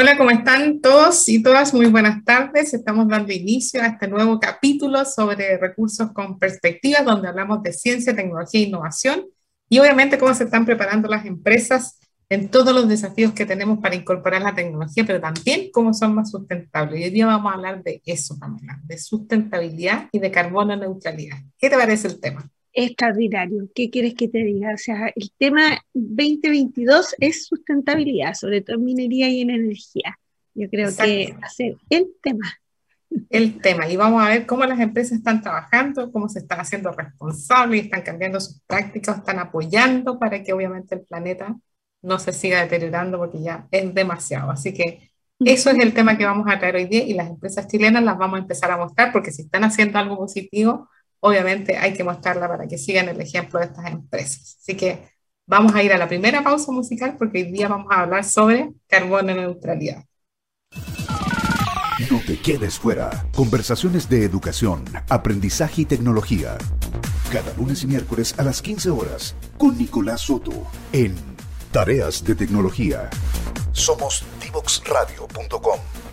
Hola, ¿cómo están todos y todas? Muy buenas tardes. Estamos dando inicio a este nuevo capítulo sobre recursos con perspectiva, donde hablamos de ciencia, tecnología e innovación y obviamente cómo se están preparando las empresas en todos los desafíos que tenemos para incorporar la tecnología, pero también cómo son más sustentables. Y hoy día vamos a hablar de eso, Pamela, de sustentabilidad y de carbono neutralidad. ¿Qué te parece el tema? Extraordinario. ¿Qué quieres que te diga? O sea, el tema 2022 es sustentabilidad, sobre todo en minería y en energía. Yo creo que va a ser el tema. El tema. Y vamos a ver cómo las empresas están trabajando, cómo se están haciendo responsables, están cambiando sus prácticas, están apoyando para que obviamente el planeta no se siga deteriorando porque ya es demasiado. Así que eso es el tema que vamos a traer hoy día y las empresas chilenas las vamos a empezar a mostrar porque si están haciendo algo positivo, obviamente hay que mostrarla para que sigan el ejemplo de estas empresas. Así que vamos a ir a la primera pausa musical porque hoy día vamos a hablar sobre carbono neutralidad. No te quedes fuera. Conversaciones de educación, aprendizaje y tecnología. Cada lunes y miércoles a las 15 horas con Nicolás Soto en Tareas de Tecnología. Somos divoxradio.com.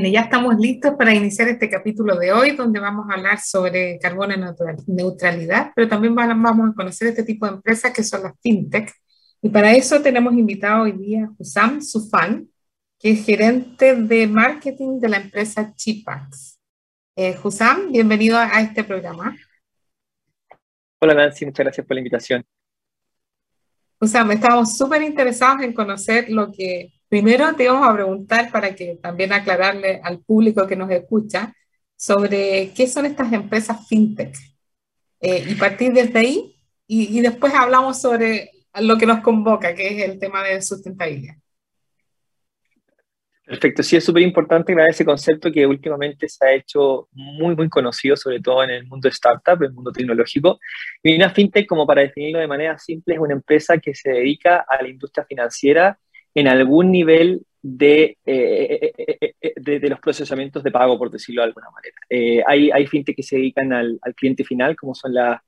Bien, ya estamos listos para iniciar este capítulo de hoy, donde vamos a hablar sobre carbono neutralidad, pero también vamos a conocer este tipo de empresas que son las fintech. Y para eso tenemos invitado hoy día a Husam Sufan, que es gerente de marketing de la empresa Chipax. Eh, Husam, bienvenido a este programa. Hola Nancy, muchas gracias por la invitación. Husam, estamos súper interesados en conocer lo que Primero te vamos a preguntar para que también aclararle al público que nos escucha sobre qué son estas empresas fintech eh, y partir desde ahí y, después hablamos sobre lo que nos convoca, que es el tema de sustentabilidad. Perfecto, sí es súper importante crear ese concepto que últimamente se ha hecho muy, muy conocido, sobre todo en el mundo startup, el mundo tecnológico. Y una fintech, como para definirlo de manera simple, es una empresa que se dedica a la industria financiera en algún nivel de, eh, eh, eh, de, los procesamientos de pago, por decirlo de alguna manera. hay, hay fintech que se dedican al, al cliente final, como son las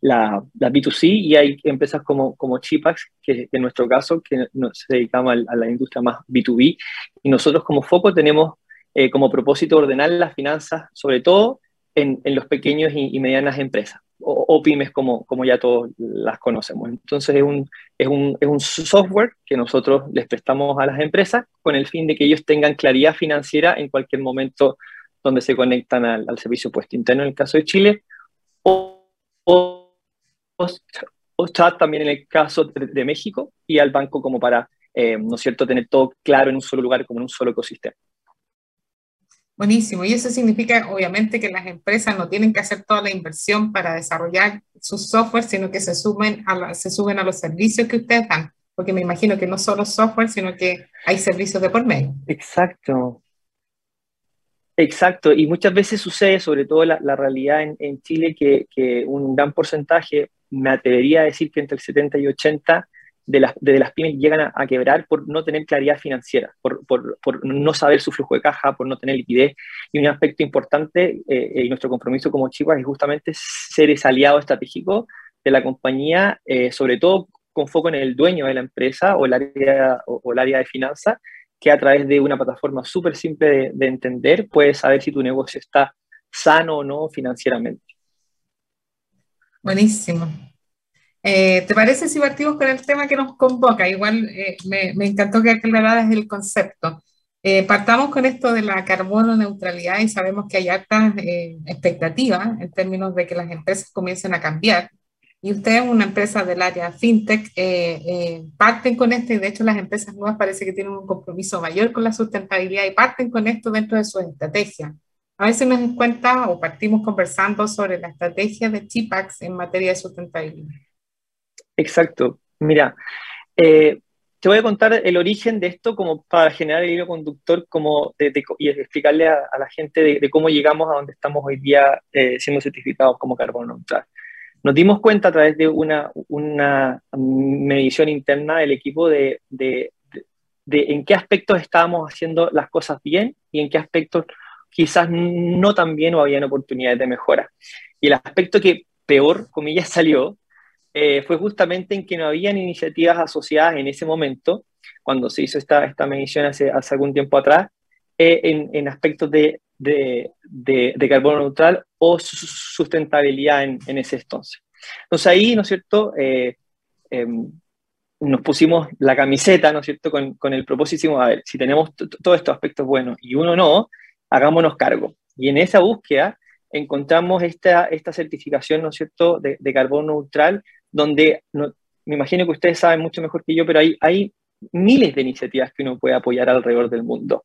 la, la, B2C, y hay empresas como, como Chipax, que en nuestro caso, que nos dedicamos a, la industria más B2B, y nosotros como foco tenemos como propósito ordenar las finanzas, sobre todo en, en los pequeños y, y medianas empresas o, pymes como, como ya todos las conocemos. Entonces es un, es, un, es un software que nosotros les prestamos a las empresas con el fin de que ellos tengan claridad financiera en cualquier momento donde se conectan al, al servicio puesto interno en el caso de Chile o, o, o, chat también en el caso de, México y al banco como para, eh, ¿no es cierto?, tener todo claro en un solo lugar, como en un solo ecosistema. Buenísimo. Y eso significa, obviamente, que las empresas no tienen que hacer toda la inversión para desarrollar sus software, sino que se, suben a se suben a los servicios que ustedes dan. Porque me imagino que no solo software, sino que hay servicios de por medio. Exacto. Exacto. Y muchas veces sucede, sobre todo la, la realidad en, en Chile, que, que, un gran porcentaje, me atrevería a decir que entre el 70 y 80, de las, de las pymes llegan a, quebrar por no tener claridad financiera, por, por, por, no saber su flujo de caja, por no tener liquidez. Y un aspecto importante eh, y nuestro compromiso como Chivas es justamente ser ese aliado estratégico de la compañía, eh, sobre todo con foco en el dueño de la empresa o el área, o, el área de finanzas, que a través de una plataforma súper simple de, de entender puedes saber si tu negocio está sano o no financieramente. Buenísimo. Eh, ¿Te parece si partimos con el tema que nos convoca? Igual eh, me, me, encantó que aclararas el concepto. Eh, partamos con esto de la carbono neutralidad y sabemos que hay altas expectativas en términos de que las empresas comiencen a cambiar. Y ustedes, una empresa del área fintech, parten con esto y de hecho las empresas nuevas parece que tienen un compromiso mayor con la sustentabilidad y parten con esto dentro de su estrategia. A veces nos cuenta o partimos conversando sobre la estrategia de Chipax en materia de sustentabilidad. Exacto. Mira, eh, te voy a contar el origen de esto como para generar el hilo conductor como y explicarle a, la gente de, cómo llegamos a donde estamos hoy día eh, siendo certificados como carbono neutral. Nos dimos cuenta a través de una, una medición interna del equipo de, de, en qué aspectos estábamos haciendo las cosas bien y en qué aspectos quizás no tan bien o habían oportunidades de mejora. Y el aspecto que peor, comillas, salió eh, fue justamente en que no habían iniciativas asociadas en ese momento, cuando se hizo esta, esta medición hace, hace algún tiempo atrás, eh, en, en, aspectos de, de, de, carbono neutral o sustentabilidad en, en, ese entonces. Entonces ahí, ¿no es cierto?, eh, em, nos pusimos la camiseta, ¿no es cierto?, con, con el propósito, a ver, si tenemos todos estos aspectos buenos y uno no, hagámonos cargo. Y en esa búsqueda encontramos esta, esta certificación, ¿no es cierto?, de, de carbono neutral donde me imagino que ustedes saben mucho mejor que yo, pero hay, hay miles de iniciativas que uno puede apoyar alrededor del mundo.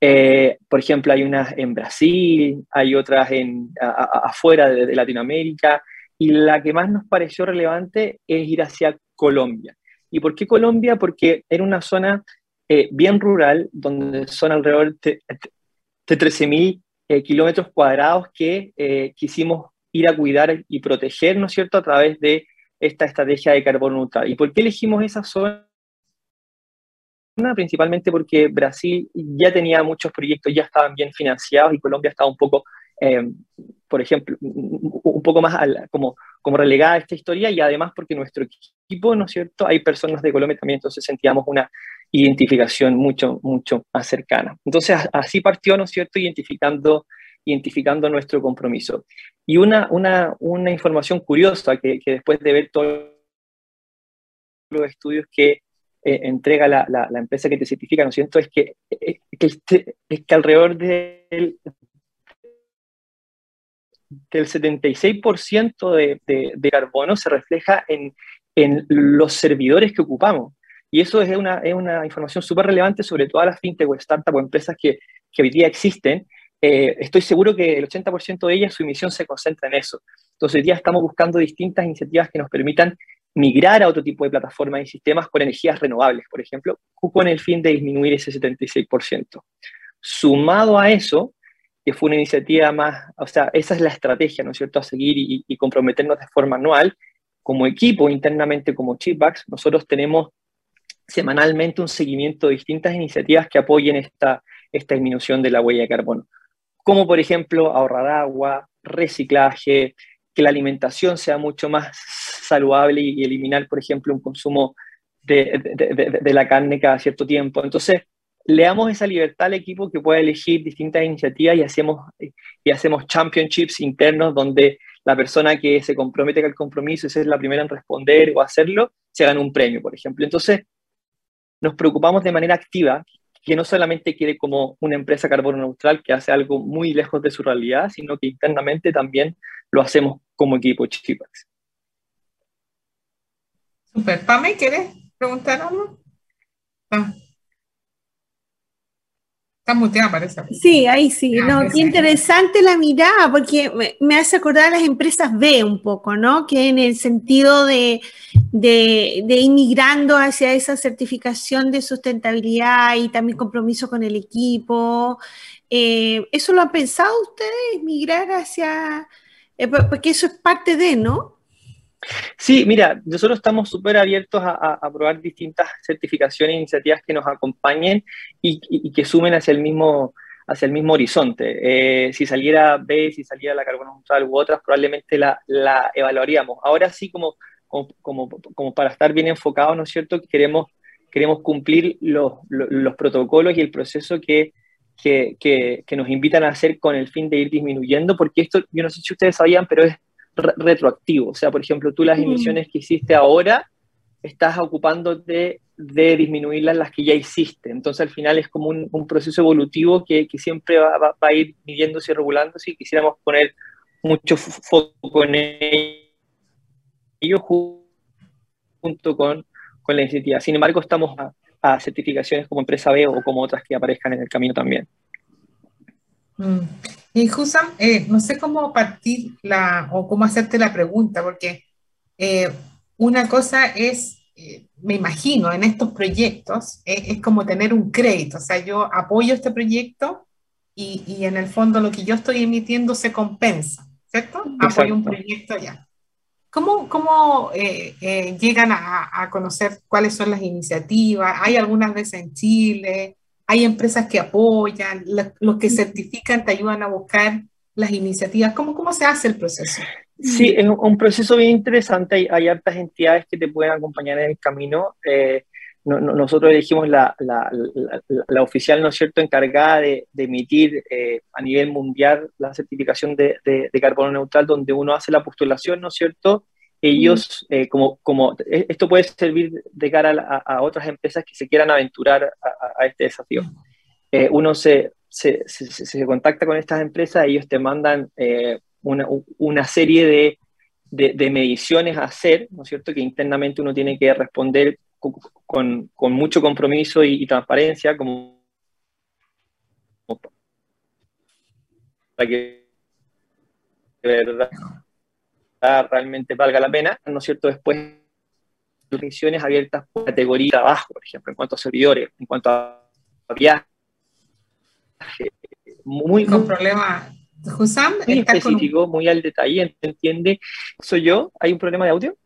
Eh, por ejemplo, hay unas en Brasil, hay otras en, afuera de, Latinoamérica, y la que más nos pareció relevante es ir hacia Colombia. ¿Y por qué Colombia? Porque era una zona eh, bien rural, donde son alrededor de, de 13.000 eh, kilómetros cuadrados que quisimos ir a cuidar y proteger, ¿no es cierto?, a través de esta estrategia de carbono neutral. ¿Y por qué elegimos esa zona? Principalmente porque Brasil ya tenía muchos proyectos, ya estaban bien financiados y Colombia estaba un poco, eh, por ejemplo, un poco más como, como relegada a esta historia y además porque nuestro equipo, ¿no es cierto? Hay personas de Colombia también, entonces sentíamos una identificación mucho, mucho más cercana. Entonces así partió, ¿no es cierto? Identificando identificando nuestro compromiso. Y una, una, una información curiosa que, después de ver todos los estudios que eh, entrega la, la, empresa que te certifica, ¿no es? Es que, eh, que, este, es que alrededor del, del 76% de, de, de, carbono se refleja en, en los servidores que ocupamos. Y eso es una, es una información súper relevante sobre todas las fintech o startups o empresas que, que hoy día existen eh, estoy seguro que el 80% de ellas, su emisión se concentra en eso. Entonces, hoy día estamos buscando distintas iniciativas que nos permitan migrar a otro tipo de plataformas y sistemas con energías renovables, por ejemplo, con el fin de disminuir ese 76%. Sumado a eso, que fue una iniciativa más, o sea, esa es la estrategia, ¿no es cierto?, a seguir y, y comprometernos de forma anual. Como equipo, internamente como Chipbacks, nosotros tenemos semanalmente un seguimiento de distintas iniciativas que apoyen esta, esta disminución de la huella de carbono como por ejemplo ahorrar agua, reciclaje, que la alimentación sea mucho más saludable y, eliminar, por ejemplo, un consumo de, la carne cada cierto tiempo. Entonces, le damos esa libertad al equipo que pueda elegir distintas iniciativas y hacemos, y hacemos championships internos donde la persona que se compromete con el compromiso es la primera en responder o hacerlo, se gana un premio, por ejemplo. Entonces, nos preocupamos de manera activa que no solamente quiere como una empresa carbono neutral que hace algo muy lejos de su realidad, sino que internamente también lo hacemos como equipo Chipax. Super. Pame, ¿quieres preguntar algo? Ah. Está muteada, parece. Sí, ahí sí. Ah, no, qué interesante la mirada, porque me, hace acordar a las empresas B un poco, ¿no? Que en el sentido de, de, de inmigrando hacia esa certificación de sustentabilidad y también compromiso con el equipo. Eh, ¿Eso lo han pensado ustedes, migrar hacia...? Eh, porque eso es parte de, ¿no? Sí, mira, nosotros estamos súper abiertos a, probar distintas certificaciones e iniciativas que nos acompañen y, que sumen hacia el mismo, hacia el mismo horizonte. Eh, si saliera B, si saliera la carbono neutral u otras, probablemente la, la evaluaríamos. Ahora sí, como, como, como, para estar bien enfocados, ¿no es cierto? Queremos, queremos cumplir los, los, protocolos y el proceso que, que, que, que nos invitan a hacer con el fin de ir disminuyendo, porque esto, yo no sé si ustedes sabían, pero es retroactivo. O sea, por ejemplo, tú las mm. emisiones que hiciste ahora, estás ocupándote de disminuirlas las que ya hiciste. Entonces, al final es como un, proceso evolutivo que, que siempre va, va, a ir midiéndose y regulándose y quisiéramos poner mucho foco en ello junto con, con la iniciativa. Sin embargo, estamos a, a, certificaciones como empresa B o como otras que aparezcan en el camino también. Mm. Y Husam, eh, no sé cómo partir la, o cómo hacerte la pregunta, porque eh, una cosa es eh, me imagino, en estos proyectos, es, como tener un crédito, o sea, yo apoyo este proyecto y, y, en el fondo lo que yo estoy emitiendo se compensa, ¿cierto? Apoyo un proyecto ya. ¿Cómo, cómo llegan a, a, conocer cuáles son las iniciativas? ¿Hay algunas veces en Chile? ¿Hay empresas que apoyan? ¿Los que certifican te ayudan a buscar las iniciativas? ¿Cómo, cómo se hace el proceso? Sí, es un proceso bien interesante. Hay, hay hartas entidades que te pueden acompañar en el camino. Eh, nosotros elegimos la, la, oficial, ¿no es cierto?, encargada de, de emitir eh, a nivel mundial la certificación de, de, carbono neutral, donde uno hace la postulación, ¿no es cierto? Ellos, eh, como, como e, esto puede servir de cara a, otras empresas que se quieran aventurar a, este desafío. uno se, se, se, contacta con estas empresas, ellos te mandan una, una serie de, de, mediciones a hacer, ¿no es cierto?, que internamente uno tiene que responder con, con, mucho compromiso y, transparencia, como para que de verdad realmente valga la pena, ¿no es cierto?, después misiones abiertas por categoría de trabajo, por ejemplo, en cuanto a servidores, en cuanto a viajes, muy, con problemas Husam muy específico, muy al detalle, ¿entiende? ¿Soy yo? ¿Hay un problema de audio?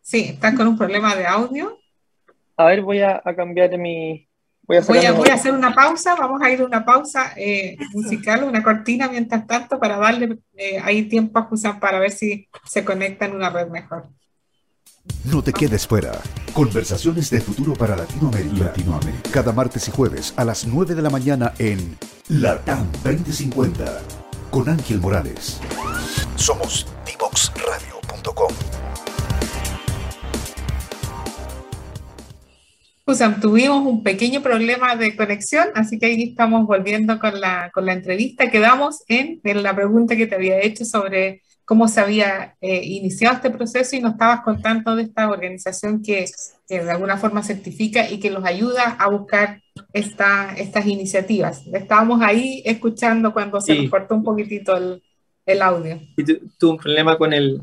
Sí, estás con un problema de audio. A ver, voy a, cambiar mi... Voy a, voy, a, hacer una pausa, vamos a ir a una pausa eh, musical, una cortina mientras tanto para darle eh, ahí tiempo a Husam para ver si se conecta en una red mejor. No te quedes fuera. Conversaciones de futuro para Latinoamérica. Latinoamérica. Cada martes y jueves a las 9 de la mañana en LATAM 2050 con Ángel Morales. Somos divoxradio.com. Pues tuvimos un pequeño problema de conexión, así que ahí estamos volviendo con la, con la entrevista. Quedamos en, en la pregunta que te había hecho sobre cómo se había eh, iniciado este proceso y nos estabas contando de esta organización que, que, de alguna forma certifica y que los ayuda a buscar esta, estas iniciativas. Estábamos ahí escuchando cuando se nos cortó un poquitito el, el audio. Y tuve un problema con, el,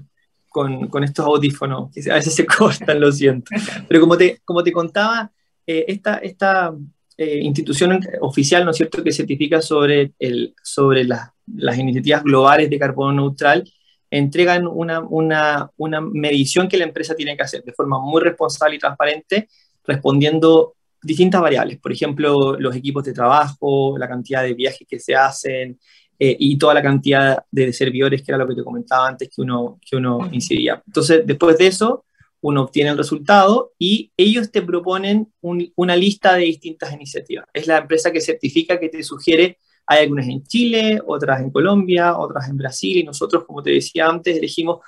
con, con, estos audífonos, que a veces se cortan, lo siento. Pero como te, como te contaba, eh, esta, esta eh, institución oficial, ¿no es cierto?, que certifica sobre, el, sobre las, las iniciativas globales de carbono neutral, entregan una, una, una medición que la empresa tiene que hacer de forma muy responsable y transparente, respondiendo distintas variables, por ejemplo, los equipos de trabajo, la cantidad de viajes que se hacen eh, y toda la cantidad de servidores, que era lo que te comentaba antes, que uno, que uno incidía. Entonces, después de eso, uno obtiene el resultado y ellos te proponen una lista de distintas iniciativas. Es la empresa que certifica, que te sugiere, hay algunas en Chile, otras en Colombia, otras en Brasil, y nosotros, como te decía antes, elegimos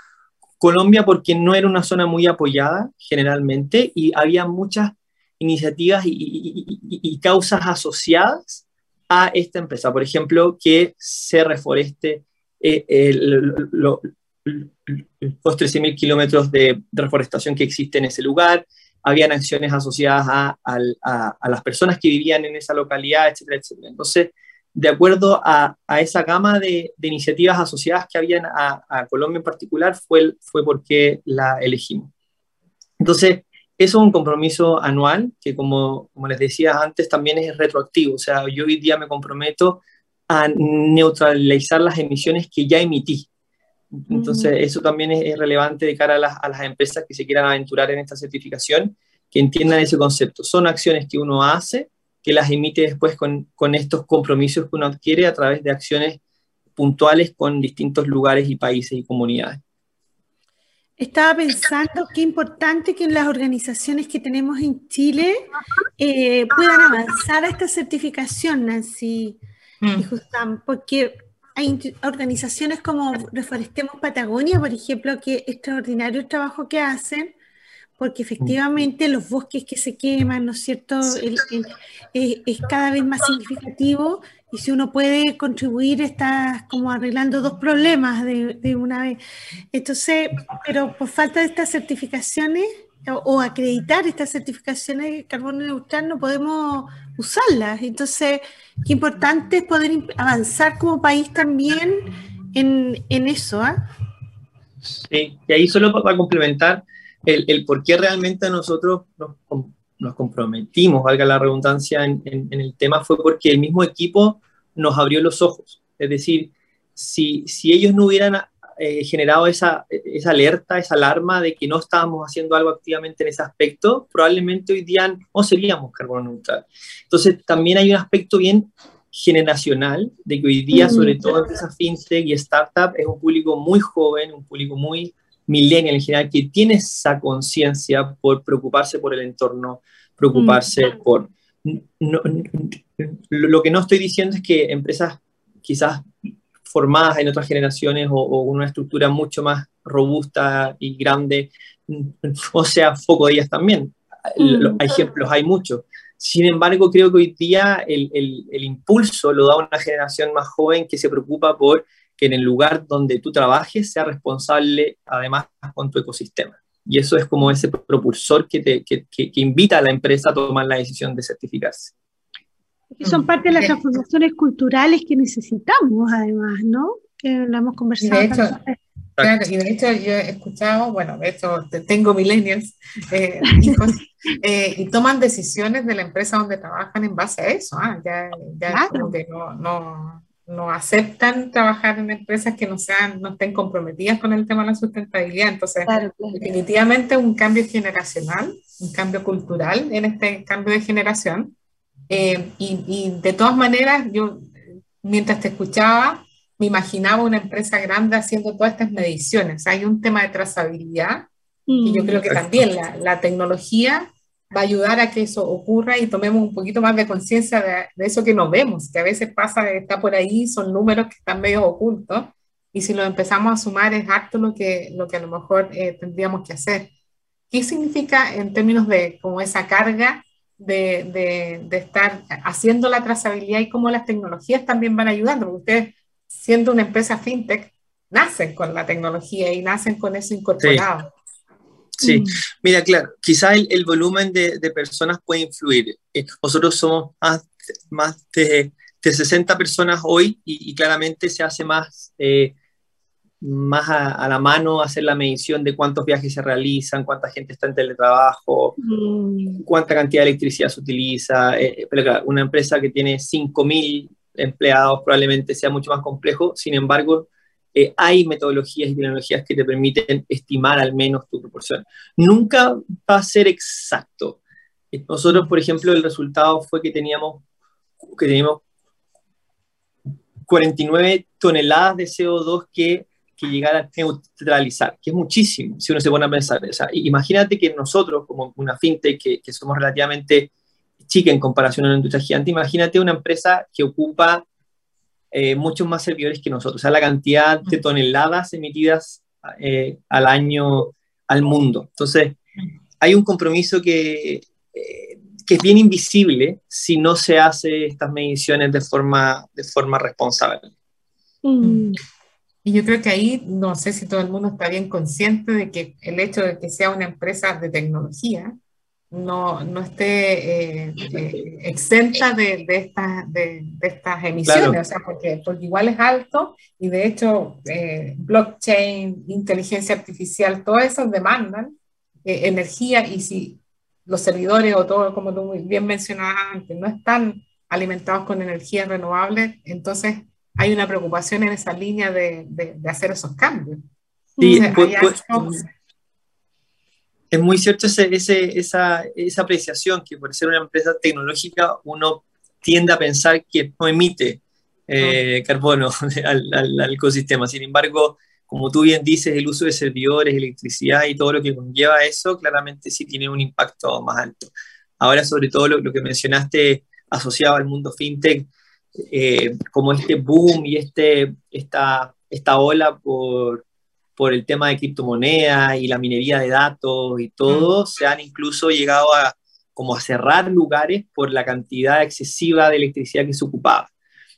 Colombia porque no era una zona muy apoyada generalmente y había muchas iniciativas y, causas asociadas a esta empresa. Por ejemplo, que se reforeste eh, los 13.000 kilómetros de reforestación que existe en ese lugar. Habían acciones asociadas a, las personas que vivían en esa localidad, etcétera, etcétera. Entonces, de acuerdo a, esa gama de, iniciativas asociadas que habían a, Colombia en particular, fue, fue porque la elegimos. Entonces, eso es un compromiso anual que, como, como les decía antes, también es retroactivo. O sea, yo hoy día me comprometo a neutralizar las emisiones que ya emití. Entonces, eso también es, relevante de cara a las, a las, empresas que se quieran aventurar en esta certificación, que entiendan ese concepto. Son acciones que uno hace, que las emite después con, con estos compromisos que uno adquiere a través de acciones puntuales con distintos lugares y países y comunidades. Estaba pensando qué importante que las organizaciones que tenemos en Chile eh, puedan avanzar a esta certificación, Nancy mm. porque hay organizaciones como Reforestemos Patagonia, por ejemplo, que extraordinario el trabajo que hacen, porque efectivamente los bosques que se queman, ¿no es cierto?, es cada vez más significativo y si uno puede contribuir, estás como arreglando dos problemas de, una vez. Entonces, pero por falta de estas certificaciones o, acreditar estas certificaciones de carbono neutral no podemos usarlas. Entonces, qué importante es poder avanzar como país también en, en eso. ¿ah? Sí, y ahí solo para complementar, el, el por qué realmente nosotros nos, nos comprometimos, valga la redundancia, en, en, el tema fue porque el mismo equipo nos abrió los ojos. Es decir, si, si ellos no hubieran eh, generado esa, esa alerta, esa alarma de que no estábamos haciendo algo activamente en ese aspecto, probablemente hoy día no seríamos carbono neutral. Entonces, también hay un aspecto bien generacional de que hoy día, sobre todo empresas fintech y startup, es un público muy joven, un público muy millennial en general, que tiene esa conciencia por preocuparse por el entorno, preocuparse por... lo que no estoy diciendo es que empresas quizás formadas en otras generaciones o, una estructura mucho más robusta y grande, o sea, foco de ellas también. Los ejemplos hay muchos. Sin embargo, creo que hoy día el, el, impulso lo da una generación más joven que se preocupa por que en el lugar donde tú trabajes sea responsable además con tu ecosistema. Y eso es como ese propulsor que, te, que, que, invita a la empresa a tomar la decisión de certificarse. Son parte de las transformaciones culturales que necesitamos, además, ¿no? Que lo hemos conversado. De hecho, claro, y de hecho yo he escuchado, bueno, de hecho tengo millennials, eh, hijos, eh, y toman decisiones de la empresa donde trabajan en base a eso. ¿ah? Ya, ya como que no, no, no aceptan trabajar en empresas que no, sean, no estén comprometidas con el tema de la sustentabilidad. Entonces, definitivamente un cambio generacional, un cambio cultural en este cambio de generación. Eh, y, y, de todas maneras, yo mientras te escuchaba, me imaginaba una empresa grande haciendo todas estas mediciones. Hay un tema de trazabilidad y yo creo que también la, la tecnología va a ayudar a que eso ocurra y tomemos un poquito más de conciencia de, eso que no vemos, que a veces pasa, está por ahí, son números que están medio ocultos, y si lo empezamos a sumar es harto lo que, lo que a lo mejor eh, tendríamos que hacer. ¿Qué significa en términos de como esa carga de, de, de, estar haciendo la trazabilidad y cómo las tecnologías también van ayudando? Porque ustedes, siendo una empresa fintech, nacen con la tecnología y nacen con eso incorporado. Sí, mm. mira, claro, quizá el, volumen de, personas puede influir. Eh, nosotros somos más, más de, 60 personas hoy y, claramente se hace más, eh, más a, la mano hacer la medición de cuántos viajes se realizan, cuánta gente está en teletrabajo, mm. cuánta cantidad de electricidad se utiliza. Eh, pero claro, una empresa que tiene 5.000 empleados probablemente sea mucho más complejo, sin embargo, eh, hay metodologías y tecnologías que te permiten estimar al menos tu proporción. Nunca va a ser exacto. Eh, nosotros, por ejemplo, el resultado fue que teníamos, que teníamos 49 toneladas de CO2 que, que llegar a neutralizar, que es muchísimo, si uno se pone a pensar. O sea, imagínate que nosotros, como una fintech, que, que somos relativamente chica en comparación a una industria gigante, imagínate una empresa que ocupa eh, muchos más servidores que nosotros. O sea, la cantidad de toneladas emitidas eh, al año al mundo. Entonces, hay un compromiso que, eh, que es bien invisible si no se hace estas mediciones de forma, de forma responsable. Mm. Y yo creo que ahí, no sé si todo el mundo está bien consciente de que el hecho de que sea una empresa de tecnología, no, no esté eh, eh, exenta de, de, de, de, estas emisiones, o sea, porque, porque igual es alto y de hecho eh, blockchain, inteligencia artificial, todas esas demandan energía y si los servidores o todo, como tú bien mencionabas antes, no están alimentados con energías renovables, entonces hay una preocupación en esa línea de, hacer esos cambios. Sí, es muy cierto ese, esa, esa, apreciación que por ser una empresa tecnológica uno tiende a pensar que no emite eh, carbono al, al, ecosistema. Sin embargo, como tú bien dices, el uso de servidores, electricidad y todo lo que conlleva eso, claramente sí tiene un impacto más alto. Ahora, sobre todo lo, que mencionaste asociado al mundo fintech, eh, como este boom y este, esta, esta ola por, por el tema de criptomonedas y la minería de datos y todo, mm. se han incluso llegado a como a cerrar lugares por la cantidad excesiva de electricidad que se ocupaba.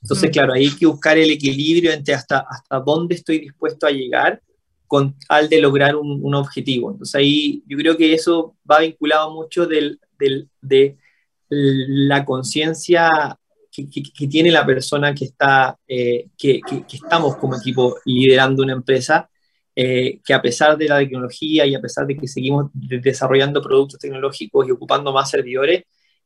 Entonces, mm. claro, hay que buscar el equilibrio entre hasta, hasta dónde estoy dispuesto a llegar con tal de lograr un, un objetivo. Entonces, ahí yo creo que eso va vinculado mucho del, del, de la conciencia que, tiene la persona que está, eh, que, que, estamos como equipo liderando una empresa eh, que a pesar de la tecnología y a pesar de que seguimos desarrollando productos tecnológicos y ocupando más servidores,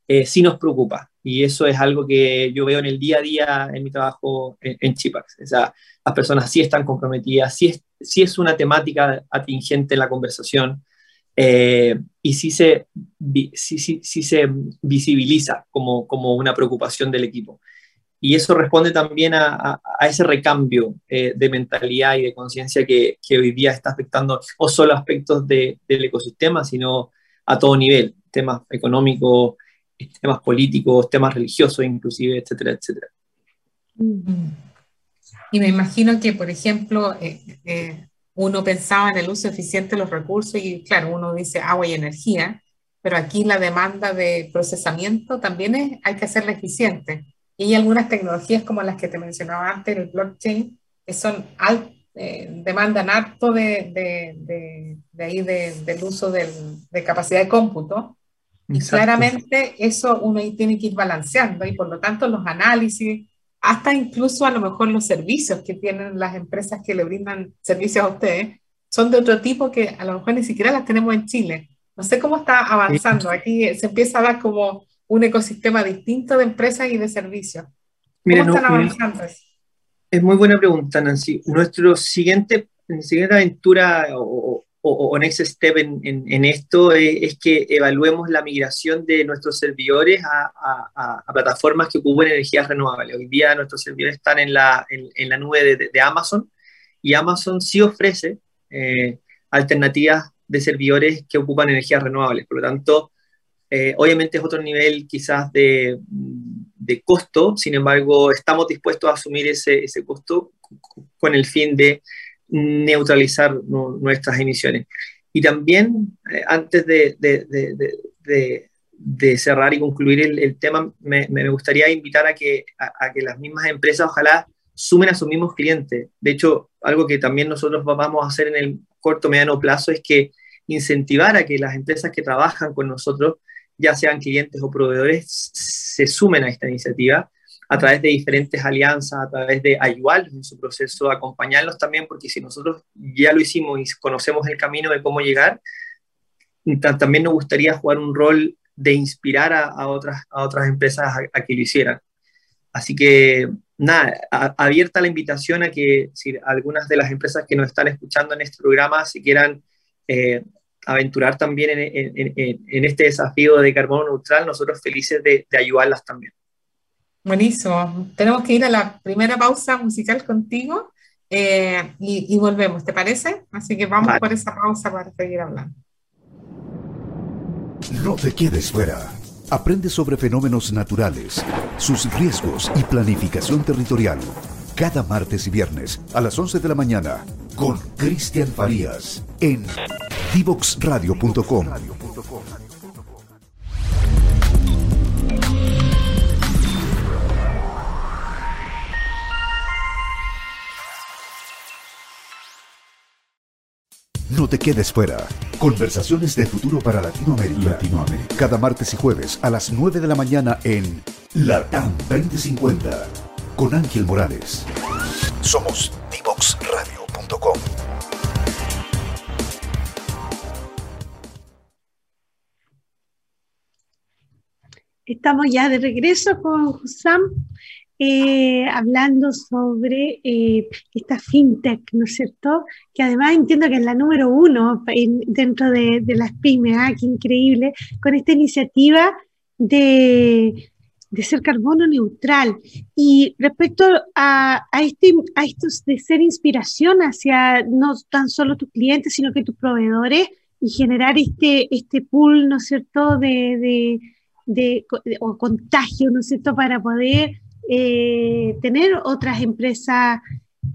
eh, sí nos preocupa. Y eso es algo que yo veo en el día a día en mi trabajo en, Chipax. O sea, las personas sí están comprometidas, sí es, sí es una temática atingente en la conversación eh, y sí se, sí, sí, sí se visibiliza como, como una preocupación del equipo. Y eso responde también a, a, ese recambio eh, de mentalidad y de conciencia que, que, hoy día está afectando no solo aspectos de, del ecosistema, sino a todo nivel, temas económicos, temas políticos, temas religiosos inclusive, etcétera, etcétera. Y me imagino que, por ejemplo, eh, eh, uno pensaba en el uso eficiente de los recursos y claro, uno dice agua y energía, pero aquí la demanda de procesamiento también es, hay que hacerla eficiente. Y hay algunas tecnologías como las que te mencionaba antes, el blockchain, que son eh, demandan harto de, de, de, ahí del uso del, de capacidad de cómputo y claramente eso uno tiene que ir balanceando y por lo tanto los análisis, hasta incluso a lo mejor los servicios que tienen las empresas que le brindan servicios a ustedes, son de otro tipo que a lo mejor ni siquiera las tenemos en Chile. No sé cómo está avanzando. Aquí se empieza a dar como un ecosistema distinto de empresas y de servicios. ¿Cómo están avanzando? Es muy buena pregunta, Nancy. Nuestro siguiente, siguiente aventura o, o, next step en, en, esto es, que evaluemos la migración de nuestros servidores a, a, plataformas que ocupen energías renovables. Hoy día nuestros servidores están en la, en, la nube de, de, Amazon y Amazon sí ofrece eh, alternativas de servidores que ocupan energías renovables. Por lo tanto, eh, obviamente es otro nivel quizás de, de, costo, sin embargo, estamos dispuestos a asumir ese, ese costo con el fin de neutralizar nuestras emisiones. Y también, eh, antes de, de, de, cerrar y concluir el, tema, me, me, gustaría invitar a que, a, que las mismas empresas ojalá sumen a sus mismos clientes. De hecho, algo que también nosotros vamos a hacer en el corto mediano plazo es que incentivar a que las empresas que trabajan con nosotros, ya sean clientes o proveedores, se sumen a esta iniciativa a través de diferentes alianzas, a través de ayudarlos en su proceso, acompañarlos también, porque si nosotros ya lo hicimos y conocemos el camino de cómo llegar, también nos gustaría jugar un rol de inspirar a, otras, a otras empresas a, que lo hicieran. Así que, nada, abierta la invitación a que si algunas de las empresas que nos están escuchando en este programa, si quieran eh, aventurar también en, en, este desafío de carbono neutral, nosotros felices de ayudarlas también. Buenísimo. Tenemos que ir a la primera pausa musical contigo eh, y, volvemos, ¿te parece? Así que vamos por esa pausa para seguir hablando. No te quedes fuera. Aprende sobre fenómenos naturales, sus riesgos y planificación territorial. Cada martes y viernes a las 11 de la mañana con Cristian Farías en divoxradio.com. te quedes fuera. Conversaciones de futuro para Latinoamérica. Latinoamérica. Cada martes y jueves a las 9 de la mañana en Latam 2050 con Ángel Morales. Somos divoxradio.com. Estamos ya de regreso con Sam eh, hablando sobre eh, esta fintech, ¿no es cierto? Que además entiendo que es la número uno dentro de, las pymes, ¡ah, qué increíble! Con esta iniciativa de, ser carbono neutral. Y respecto a, este, a estos de ser inspiración hacia no tan solo tus clientes, sino que tus proveedores y generar este, este pool, ¿no es cierto?, de, de, o contagio, ¿no es cierto?, para poder eh, tener otras empresas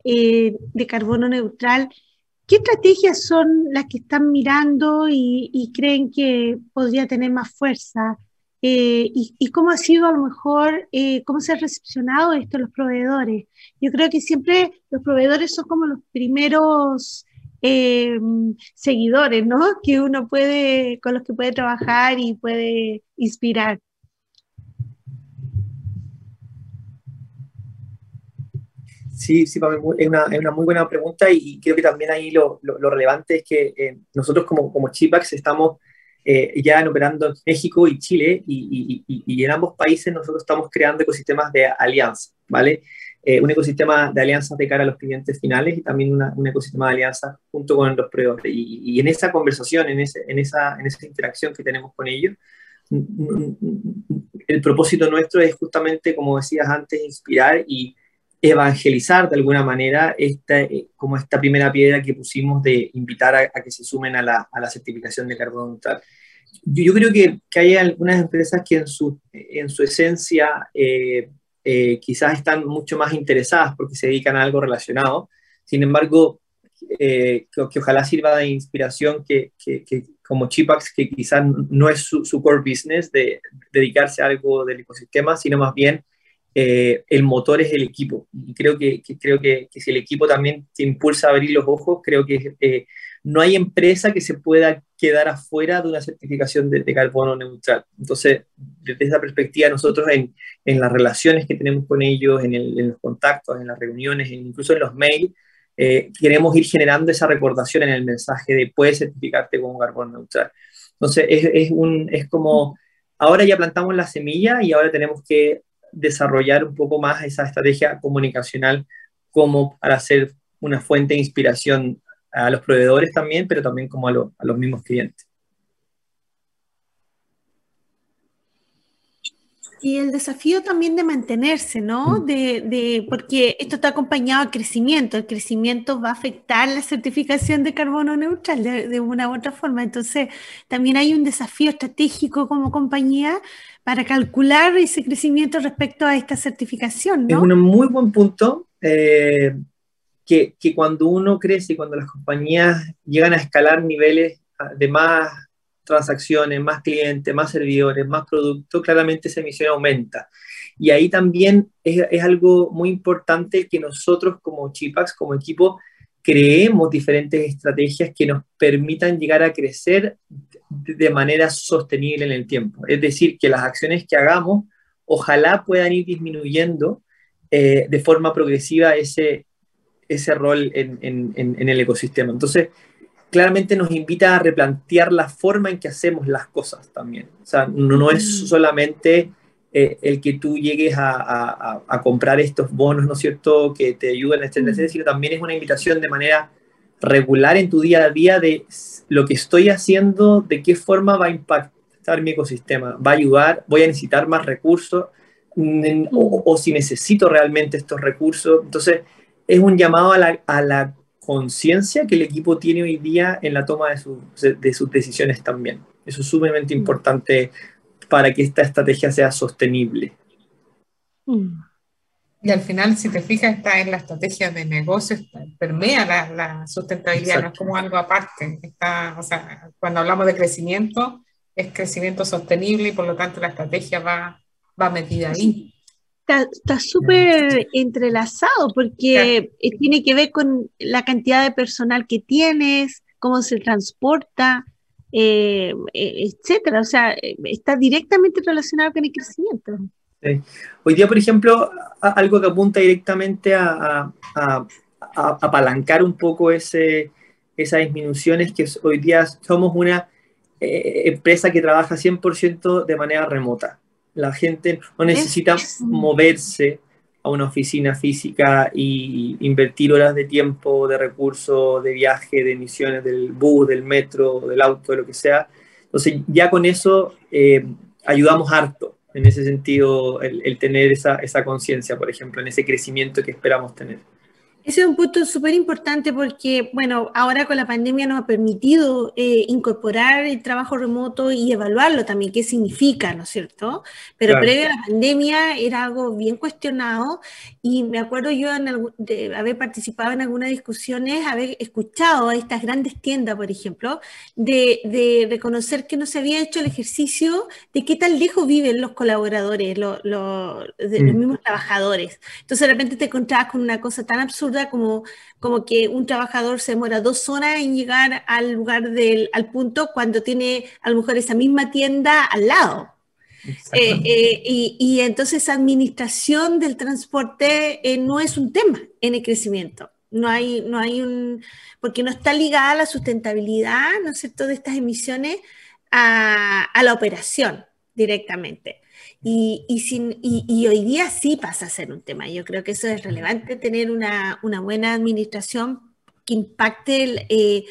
eh, de carbono neutral. ¿Qué estrategias son las que están mirando y, creen que podría tener más fuerza? Eh, y, cómo ha sido a lo mejor, cómo se ha recepcionado esto los proveedores? Yo creo que siempre los proveedores son como los primeros seguidores, ¿no? Que uno puede, con los que puede trabajar y puede inspirar. Sí, sí, es una, es una muy buena pregunta y creo que también ahí lo, lo, relevante es que eh, nosotros como, como Chipax estamos eh, ya operando en México y Chile y, y, y, en ambos países nosotros estamos creando ecosistemas de alianza, ¿vale? Eh, un ecosistema de alianzas de cara a los clientes finales y también un ecosistema de alianzas junto con los proveedores. Y, en esa conversación, en, ese, en, esa, en esa interacción que tenemos con ellos, el propósito nuestro es justamente, como decías antes, inspirar y evangelizar de alguna manera esta, eh, como esta primera piedra que pusimos de invitar a, que se sumen a la, a la, certificación de carbono neutral. Yo, creo que, que, hay algunas empresas que en su, en su esencia eh, eh, quizás están mucho más interesadas porque se dedican a algo relacionado. Sin embargo, que, que, ojalá sirva de inspiración que, que, como Chipax, que quizás no es su, su, core business de dedicarse a algo del ecosistema, sino más bien eh, el motor es el equipo. Y creo que, creo que, si el equipo también te impulsa a abrir los ojos, creo que eh, no hay empresa que se pueda quedar afuera de una certificación de, carbono neutral. Entonces, desde esa perspectiva, nosotros en, en las relaciones que tenemos con ellos, en, en, los contactos, en las reuniones, incluso en los mails, eh, queremos ir generando esa recordación en el mensaje de puedes certificarte como carbono neutral. Entonces, es, es, un, es como, ahora ya plantamos la semilla y ahora tenemos que desarrollar un poco más esa estrategia comunicacional como para ser una fuente de inspiración a los proveedores también, pero también como a, a los mismos clientes. Y el desafío también de mantenerse, ¿no? Mm. De, de, porque esto está acompañado de crecimiento. El crecimiento va a afectar la certificación de carbono neutral de, de, una u otra forma. Entonces, también hay un desafío estratégico como compañía para calcular ese crecimiento respecto a esta certificación. ¿no? Es un muy buen punto. Eh, que, que cuando uno crece y cuando las compañías llegan a escalar niveles de más transacciones, más clientes, más servidores, más productos, claramente esa emisión aumenta. Y ahí también es, algo muy importante que nosotros como Chipax, como equipo, creemos diferentes estrategias que nos permitan llegar a crecer de manera sostenible en el tiempo. Es decir, que las acciones que hagamos ojalá puedan ir disminuyendo eh, de forma progresiva ese, ese rol en, en, en, el ecosistema. Entonces, claramente nos invita a replantear la forma en que hacemos las cosas también. O sea, no, no es mm. solamente eh, el que tú llegues a, a, a, comprar estos bonos, ¿no es cierto?, que te ayudan a extenderse, mm. sino también es una invitación de manera regular en tu día a día de lo que estoy haciendo, de qué forma va a impactar mi ecosistema, va a ayudar, voy a necesitar más recursos mm, o, o si necesito realmente estos recursos. Entonces, es un llamado a la, a la conciencia que el equipo tiene hoy día en la toma de, su, de, sus decisiones también. Eso es sumamente mm. importante para que esta estrategia sea sostenible. Mm. Y al final, si te fijas, está en la estrategia de negocio, permea la, la sustentabilidad, no es como algo aparte. Está, o sea, cuando hablamos de crecimiento, es crecimiento sostenible y por lo tanto la estrategia va, va metida ahí está súper entrelazado porque eh, tiene que ver con la cantidad de personal que tienes, cómo se transporta, eh, eh, etcétera. O sea, está directamente relacionado con el crecimiento. Hoy día, por ejemplo, algo que apunta directamente a, apalancar un poco ese, esa disminución es que hoy día somos una empresa que trabaja 100% de manera remota. La gente no necesita moverse a una oficina física y invertir horas de tiempo, de recursos, de viaje, de emisiones del bus, del metro, del auto, de lo que sea. Entonces, ya con eso eh, ayudamos harto en ese sentido, el, el tener esa, esa conciencia, por ejemplo, en ese crecimiento que esperamos tener. Ese es un punto súper importante porque, bueno, ahora con la pandemia nos ha permitido eh, incorporar el trabajo remoto y evaluarlo también, qué significa, ¿no es cierto? Pero previo a la pandemia era algo bien cuestionado y me acuerdo yo de haber participado en algunas discusiones, haber escuchado a estas grandes tiendas, por ejemplo, de, de reconocer que no se había hecho el ejercicio de qué tan lejos viven los colaboradores, los mm. mismos trabajadores. Entonces de repente te encontrabas con una cosa tan absurda como, como que un trabajador se demora dos horas en llegar al lugar del al punto cuando tiene a lo mejor esa misma tienda al lado. y, y, entonces administración del transporte no es un tema en el crecimiento. No hay, no hay un, porque no está ligada la sustentabilidad, ¿no es cierto?, de estas emisiones a, a la operación directamente. Y, y, sin, y, hoy día sí pasa a ser un tema. Yo creo que eso es relevante, tener una, una buena administración que impacte eh,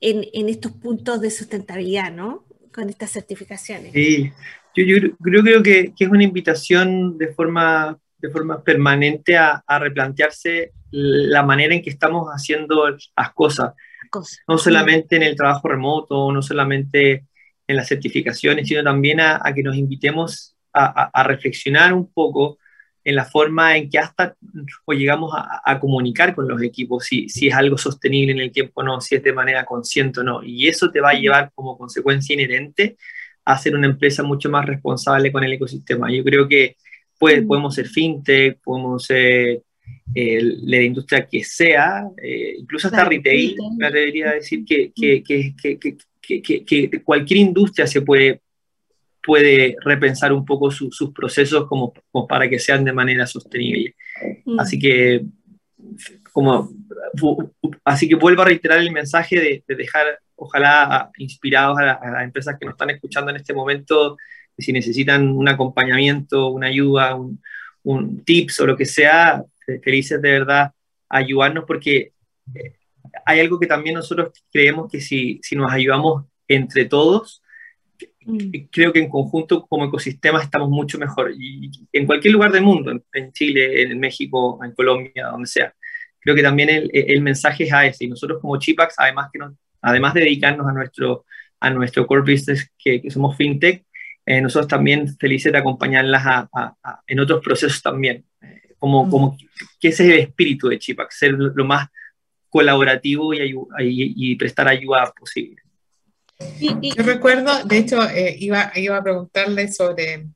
en, en, estos puntos de sustentabilidad, ¿no? Con estas certificaciones. Sí, yo, yo creo, creo que, que, es una invitación de forma, de forma permanente a, a, replantearse la manera en que estamos haciendo las cosas. No solamente en el trabajo remoto, no solamente en las certificaciones, sino también a, a que nos invitemos a, reflexionar un poco en la forma en que hasta o llegamos a, comunicar con los equipos, si, si es algo sostenible en el tiempo o no, si es de manera consciente o no. Y eso te va a llevar como consecuencia inherente a ser una empresa mucho más responsable con el ecosistema. Yo creo que pues, podemos ser fintech, podemos ser eh, la industria que sea, eh, incluso hasta retail, me atrevería a decir que, que, que, que, cualquier industria se puede puede repensar un poco sus procesos como, para que sean de manera sostenible. Mm. Así que, como, así que vuelvo a reiterar el mensaje de, dejar, ojalá, inspirados a, las empresas que nos están escuchando en este momento, si necesitan un acompañamiento, una ayuda, un, un tips o lo que sea, felices de verdad ayudarnos porque eh, hay algo que también nosotros creemos que si, si nos ayudamos entre todos, Mm. creo que en conjunto como ecosistema estamos mucho mejor. Y en cualquier lugar del mundo, en Chile, en México, en Colombia, donde sea. Creo que también el, el mensaje es a ese. Y nosotros como Chipax, además, que además de dedicarnos a nuestro, a nuestro core business, que, que somos fintech, eh, nosotros también felices de acompañarlas a, en otros procesos también. Eh, como, mm. como que ese es el espíritu de Chipax, ser lo más colaborativo y, y, y prestar ayuda posible. Yo recuerdo, de hecho, eh, iba, iba a preguntarle sobre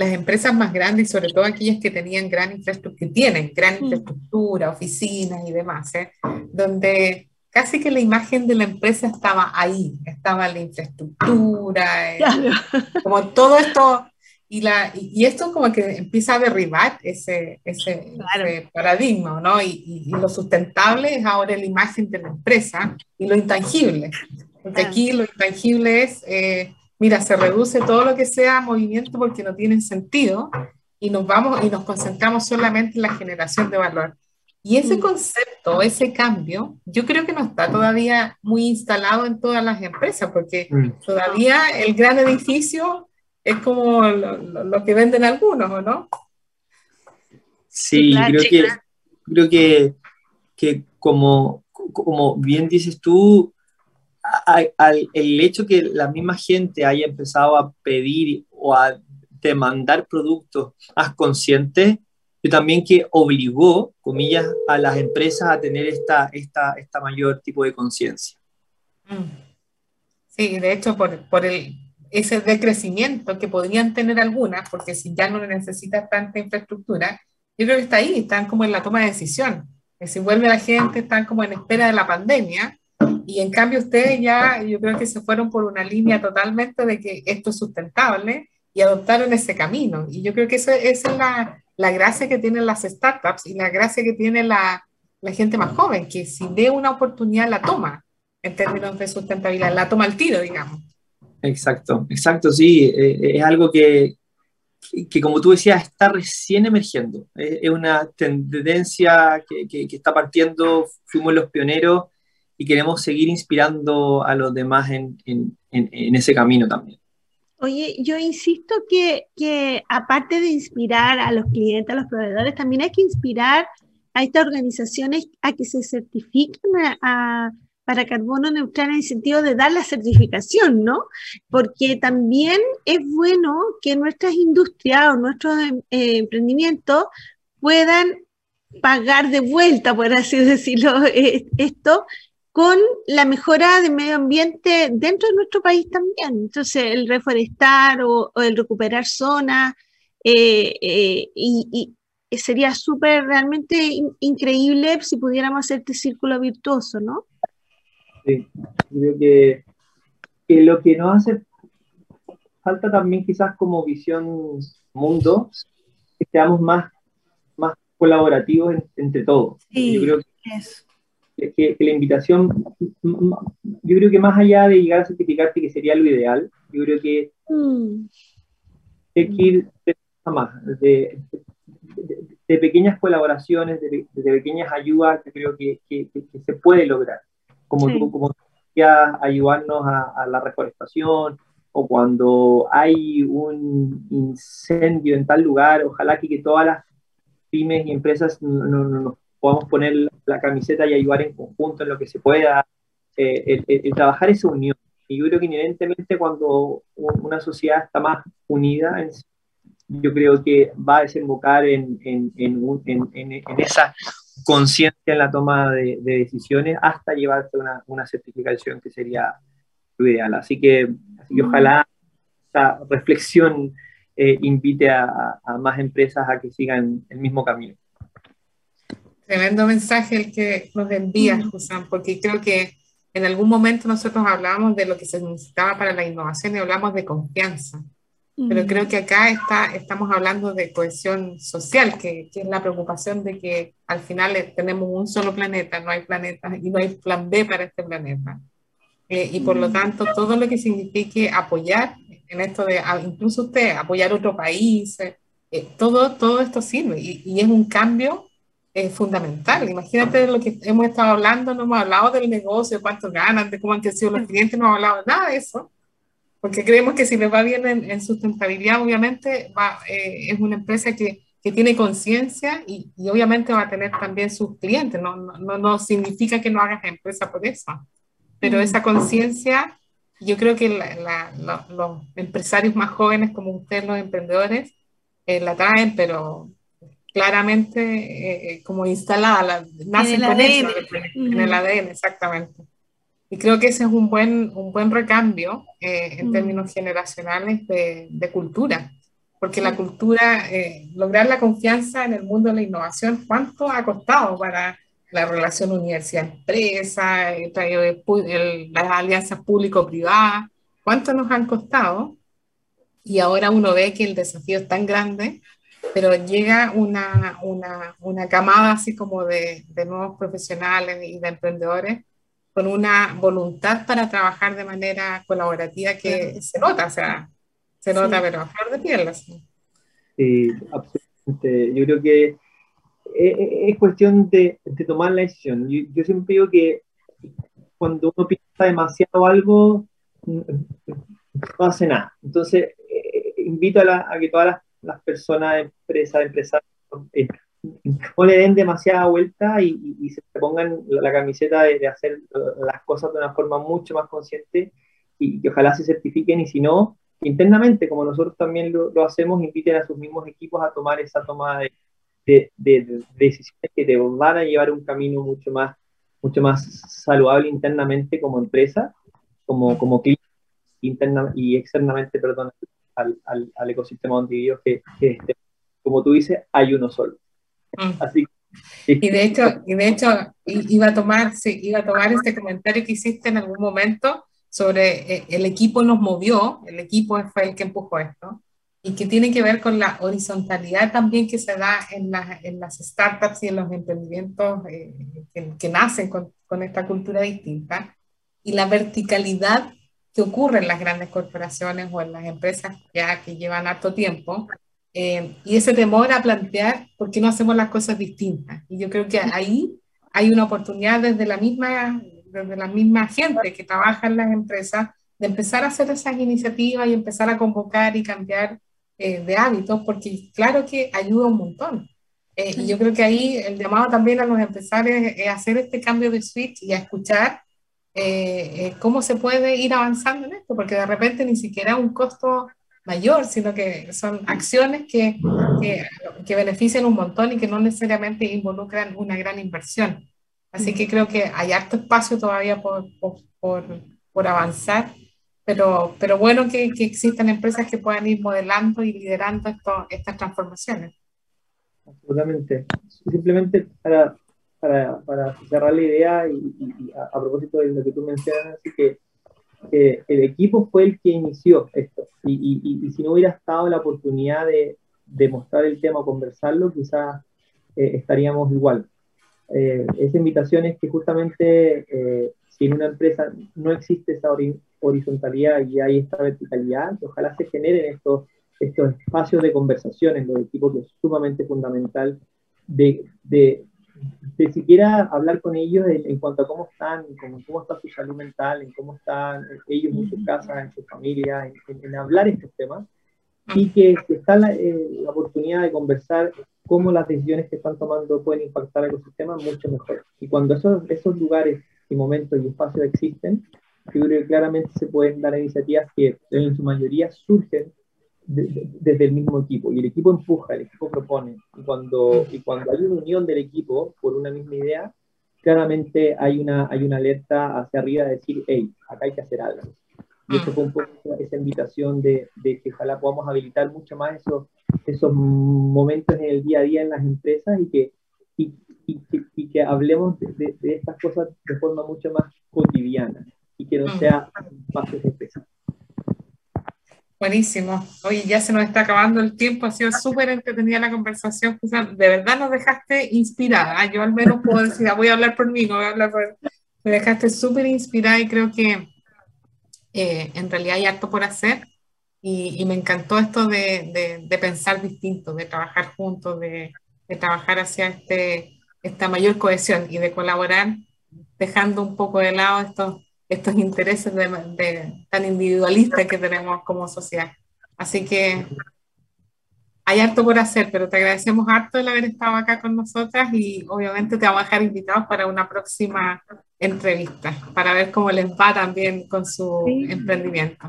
las empresas más grandes y sobre todo aquellas que tenían gran infraestructura, que tienen gran mm. infraestructura, oficinas y demás, ¿eh? donde casi que la imagen de la empresa estaba ahí, estaba la infraestructura, eh, como todo esto, y, la, y, esto como que empieza a derribar ese, ese, paradigma, ¿no? Y, y, lo sustentable es ahora la imagen de la empresa y lo intangible. Porque aquí lo intangible es, eh, mira, se reduce todo lo que sea movimiento porque no tiene sentido y nos vamos y nos concentramos solamente en la generación de valor. Y ese mm. concepto, ese cambio, yo creo que no está todavía muy instalado en todas las empresas, porque mm. todavía el gran edificio es como lo, que venden algunos, ¿o no? Sí, creo, que, creo que, que como, como bien dices tú, al, el hecho que la misma gente haya empezado a pedir o a demandar productos más conscientes, yo también que obligó, comillas, a las empresas a tener esta, esta, esta mayor tipo de conciencia. Mm. Sí, de hecho, por, por el, ese decrecimiento que podrían tener algunas, porque si ya no necesitas tanta infraestructura, yo creo que está ahí, están como en la toma de decisión. Que si vuelve la gente, están como en espera de la pandemia, y en cambio ustedes ya, yo creo que se fueron por una línea totalmente de que esto es sustentable y adoptaron ese camino. Y yo creo que eso, esa es la, la gracia que tienen las startups y la gracia que tiene la, la gente más joven, que si ve una oportunidad la toma en términos de sustentabilidad, la toma al tiro, digamos. Exacto, exacto, sí, eh, eh, es algo que, que, como tú decías, está recién emergiendo. Es, una tendencia que, que, que, está partiendo, fuimos los pioneros y queremos seguir inspirando a los demás en, ese camino también. Oye, yo insisto que, que, aparte de inspirar a los clientes, a los proveedores, también hay que inspirar a estas organizaciones a que se certifiquen a, para carbono neutral en el sentido de dar la certificación, ¿no? Porque también es bueno que nuestras industrias o nuestros eh, emprendimientos puedan pagar de vuelta, por así decirlo, eh, esto con la mejora del medio ambiente dentro de nuestro país también. Entonces, el reforestar o, el recuperar zonas, eh, eh, y, sería súper realmente increíble si pudiéramos hacer este círculo virtuoso, ¿no? Sí, creo que, que lo que nos hace falta también quizás como visión mundo, que seamos más, más colaborativos entre todos. yo creo que, la invitación, yo creo que más allá de llegar a certificarte, que sería lo ideal, yo creo que mm. hay que ir más, de, de, pequeñas colaboraciones, de, pequeñas ayudas que creo que, que, se puede lograr. Como tú, como ayudarnos a, la reforestación, o cuando hay un incendio en tal lugar, ojalá que, que todas las pymes y empresas nos podamos poner la camiseta y ayudar en conjunto en lo que se pueda, eh, el, trabajar esa unión. Y yo creo que inherentemente cuando una sociedad está más unida, yo creo que va a desembocar en, en, en esa conciencia en la toma de, decisiones hasta llevarse una, una certificación que sería lo ideal. Así que, ojalá esta reflexión eh, invite a, más empresas a que sigan el mismo camino. Tremendo mensaje el que nos envía, José, porque creo que en algún momento nosotros hablábamos de lo que se necesitaba para la innovación y hablamos de confianza. Pero creo que acá está, estamos hablando de cohesión social, que, que, es la preocupación de que al final tenemos un solo planeta, no hay planeta y no hay plan B para este planeta. Eh, y por lo tanto, todo lo que signifique apoyar en esto de, incluso usted, apoyar otro país, eh, eh, todo, todo esto sirve y, y es un cambio fundamental. Imagínate lo que hemos estado hablando, no hemos hablado del negocio, de cuánto ganan, de cómo han crecido los clientes, no hemos hablado de nada de eso porque creemos que si les va bien en, sustentabilidad, obviamente va, eh, es una empresa que, que tiene conciencia y, y, obviamente va a tener también sus clientes. No, no, no significa que no hagas empresa por eso, pero mm. esa conciencia, yo creo que los empresarios más jóvenes como ustedes, los emprendedores, eh, la traen, pero claramente eh, como instalada, la, nacen con eso en el ADN, exactamente. Y creo que ese es un buen, un buen recambio eh, en mm. términos generacionales de, de, cultura, porque la cultura, eh, lograr la confianza en el mundo de la innovación, ¿cuánto ha costado para la relación universidad-empresa, las alianzas público-privadas? ¿Cuánto nos han costado? Y ahora uno ve que el desafío es tan grande, pero llega una, una, una camada así como de, de nuevos profesionales y de emprendedores con una voluntad para trabajar de manera colaborativa que se nota, o sea, se nota, pero a flor de piel. Sí, absolutamente. Yo creo que es, cuestión de, de, tomar la decisión. Yo, siempre digo que cuando uno piensa demasiado algo, no hace nada. Entonces, eh, invito a, a, que todas las, las personas, empresas, empresarios, eh, no le den demasiada vuelta y, se pongan la, camiseta de, hacer las cosas de una forma mucho más consciente y que ojalá se certifiquen y si no, internamente, como nosotros también lo, hacemos, inviten a sus mismos equipos a tomar esa toma de, de, decisiones que te van a llevar un camino mucho más, mucho más saludable internamente como empresa, como, como cliente interna y externamente, perdón, al, al, ecosistema donde vivimos, que, que este, como tú dices, hay uno solo. Mm. Así y de hecho, y de hecho iba a tomar, sí, iba a tomar este comentario que hiciste en algún momento sobre eh, el equipo nos movió, el equipo fue el que empujó esto, y que tiene que ver con la horizontalidad también que se da en, en las startups y en los emprendimientos eh, que, que, nacen con, con, esta cultura distinta, y la verticalidad que ocurre en las grandes corporaciones o en las empresas ya que llevan harto tiempo, eh, y ese temor a plantear por qué no hacemos las cosas distintas. Y yo creo que ahí hay una oportunidad desde la misma, desde la misma gente que trabaja en las empresas de empezar a hacer esas iniciativas y empezar a convocar y cambiar eh, de hábitos, porque claro que ayuda un montón. Eh, y yo creo que ahí el llamado también a los empresarios es hacer este cambio de switch y a escuchar cómo se puede ir avanzando en esto, porque de repente ni siquiera un costo mayor, sino que son acciones que, que, que, benefician un montón y que no necesariamente involucran una gran inversión. Así que creo que hay harto espacio todavía por, por, por, avanzar, pero, pero bueno que, que, existan empresas que puedan ir modelando y liderando esto, estas transformaciones. Absolutamente. Simplemente para, para, para cerrar la idea y, a, a, propósito de lo que tú mencionas, así que el equipo fue el que inició esto. Y, y, si no hubiera estado la oportunidad de, de mostrar el tema, conversarlo, quizás eh, estaríamos igual. Eh, esa invitación es que justamente eh, si en una empresa no existe esa horizontalidad y hay esta verticalidad, ojalá se generen estos, estos espacios de conversación en los equipos, que es sumamente fundamental, de, de, de siquiera hablar con ellos en, cuanto a cómo están, cómo, cómo, está su salud mental, en cómo están ellos en su casa, en su familia, en, en hablar estos temas, y que, está la, eh, la, oportunidad de conversar cómo las decisiones que están tomando pueden impactar el ecosistema mucho mejor. Y cuando esos, esos lugares y momentos y espacios existen, yo creo que claramente se pueden dar iniciativas que en su mayoría surgen desde el mismo equipo. Y el equipo empuja, el equipo propone. Y cuando, y cuando hay una unión del equipo por una misma idea, claramente hay una, hay una alerta hacia arriba de decir, hey, acá hay que hacer algo. Y eso fue un poco esa invitación de, de, que ojalá podamos habilitar mucho más esos, esos momentos en el día a día en las empresas y que, y, y, que hablemos de, de, estas cosas de forma mucho más cotidiana y que no sea espacios específicos. Buenísimo. Oye, ya se nos está acabando el tiempo, ha sido súper entretenida la conversación. De verdad nos dejaste inspirada. Yo al menos puedo decir, ah, voy a hablar por mí, no voy a hablar por... Me dejaste súper inspirada y creo que eh, en realidad hay harto por hacer. Y, me encantó esto de, de, pensar distinto, de trabajar juntos, de, de trabajar hacia este, esta mayor cohesión y de colaborar, dejando un poco de lado estos estos intereses de, tan individualistas que tenemos como sociedad. Así que hay harto por hacer, pero te agradecemos harto el haber estado acá con nosotras y obviamente te vamos a dejar invitados para una próxima entrevista, para ver cómo les va también con su emprendimiento.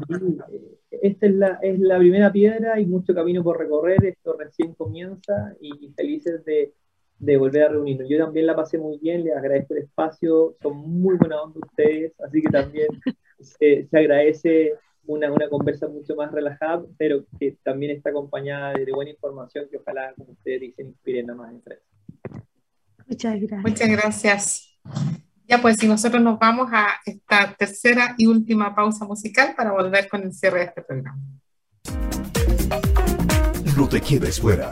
Esta es la, es la primera piedra, y mucho camino por recorrer, esto recién comienza y felices de, de volver a reunirnos. Yo también la pasé muy bien, les agradezco el espacio, son muy buena onda ustedes, así que también se, agradece una, una, conversa mucho más relajada, pero que también está acompañada de, buena información que ojalá, como ustedes dicen, inspiren a más empresas. Muchas gracias. Muchas gracias. Ya pues, si nosotros nos vamos a esta tercera y última pausa musical para volver con el cierre de este programa. No te quedes fuera.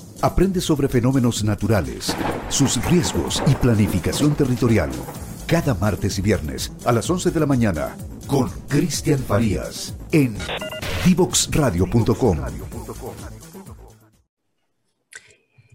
Aprende sobre fenómenos naturales, sus riesgos y planificación territorial. Cada martes y viernes a las 11 de la mañana con Cristian Farías en divoxradio.com.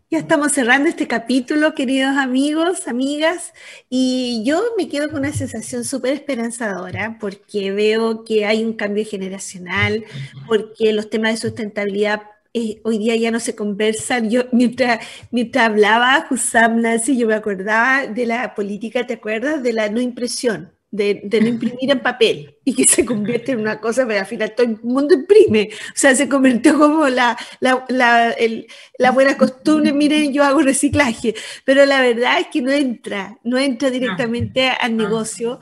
Ya estamos cerrando este capítulo, queridos amigos, amigas, y yo me quedo con una sensación súper esperanzadora porque veo que hay un cambio generacional, porque los temas de sustentabilidad eh, hoy día ya no se conversan. Yo, mientras, mientras hablaba Husam Nancy, yo me acordaba de la política, ¿te acuerdas? De la no impresión, de, de, no imprimir en papel y que se convierte en una cosa, pero al final todo el mundo imprime. O sea, se convirtió como la, la, la, la buena costumbre, miren, yo hago reciclaje, pero la verdad es que no entra, no entra directamente al negocio.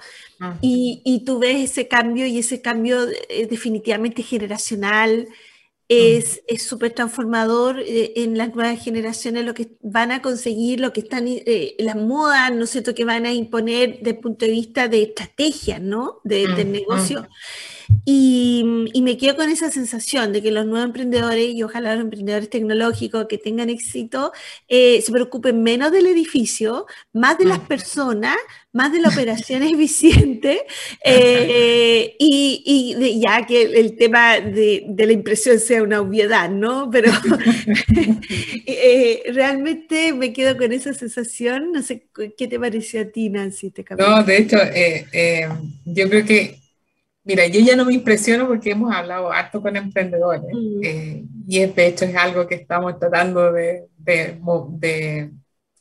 Y, y tú ves ese cambio y ese cambio eh, definitivamente generacional, es súper transformador eh, en las nuevas generaciones, lo que van a conseguir, lo que están, eh, las modas, ¿no es cierto?, que van a imponer desde el punto de vista de estrategia, ¿no?, de, del negocio. Y, me quedo con esa sensación de que los nuevos emprendedores y ojalá los emprendedores tecnológicos que tengan éxito eh, se preocupen menos del edificio, más de las personas, más de la operación eficiente eh, y, ya que el, tema de, la impresión sea una obviedad, ¿no? Pero eh, realmente me quedo con esa sensación. No sé, ¿qué te pareció a ti, Nancy? Este no, de hecho, yo creo que Mira, yo ya no me impresiono porque hemos hablado harto con emprendedores mm. eh, y de hecho es algo que estamos tratando de, de,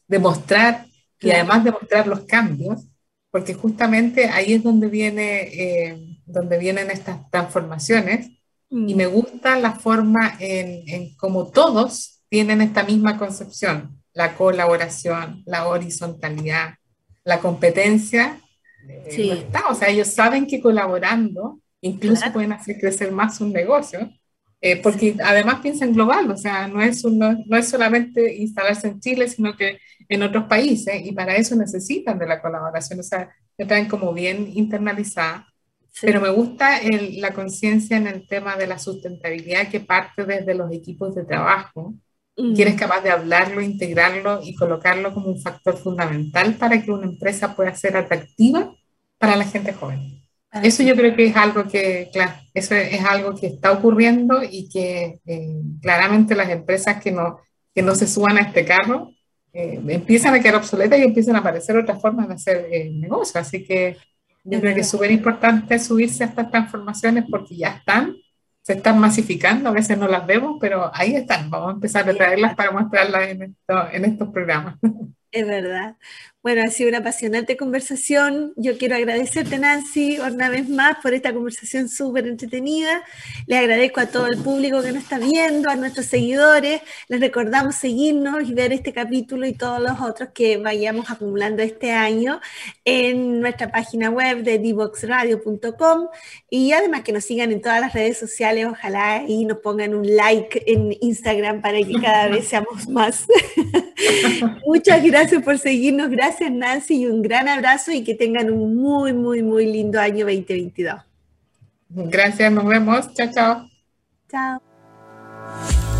de, mostrar y además de mostrar los cambios, porque justamente ahí es donde, viene, eh, donde vienen estas transformaciones Y me gusta la forma en, en cómo todos tienen esta misma concepción, la colaboración, la horizontalidad, la competencia. Eh, sí. está. O sea, ellos saben que colaborando incluso pueden hacer crecer más un negocio, eh, porque además piensan global, o sea, no es, no es solamente instalarse en Chile, sino que en otros países, y para eso necesitan de la colaboración, o sea, están como bien internalizada. Pero me gusta la conciencia en el tema de la sustentabilidad que parte desde los equipos de trabajo, mm. que eres capaz de hablarlo, integrarlo y colocarlo como un factor fundamental para que una empresa pueda ser atractiva para la gente joven. Eso yo creo que es algo que, claro, eso es algo que está ocurriendo y que eh, claramente las empresas que no, que no se suban a este carro eh, empiezan a quedar obsoletas y empiezan a aparecer otras formas de hacer eh, negocio. Así que yo creo que es súper importante subirse a estas transformaciones porque ya están, se están masificando, a veces no las vemos, pero ahí están. Vamos a empezar a traerlas para mostrarlas en, esto, en estos programas. Es verdad. Bueno, ha sido una apasionante conversación. Yo quiero agradecerte, Nancy, una vez más por esta conversación súper entretenida. Le agradezco a todo el público que nos está viendo, a nuestros seguidores. Les recordamos seguirnos y ver este capítulo y todos los otros que vayamos acumulando este año en nuestra página web de divoxradio.com y además que nos sigan en todas las redes sociales. Ojalá y nos pongan un like en Instagram para que cada vez seamos más. Muchas gracias por seguirnos. Gracias gracias Nancy y un gran abrazo y que tengan un muy, muy, muy lindo año 2022. Gracias, nos vemos. Chao, chao. Chao.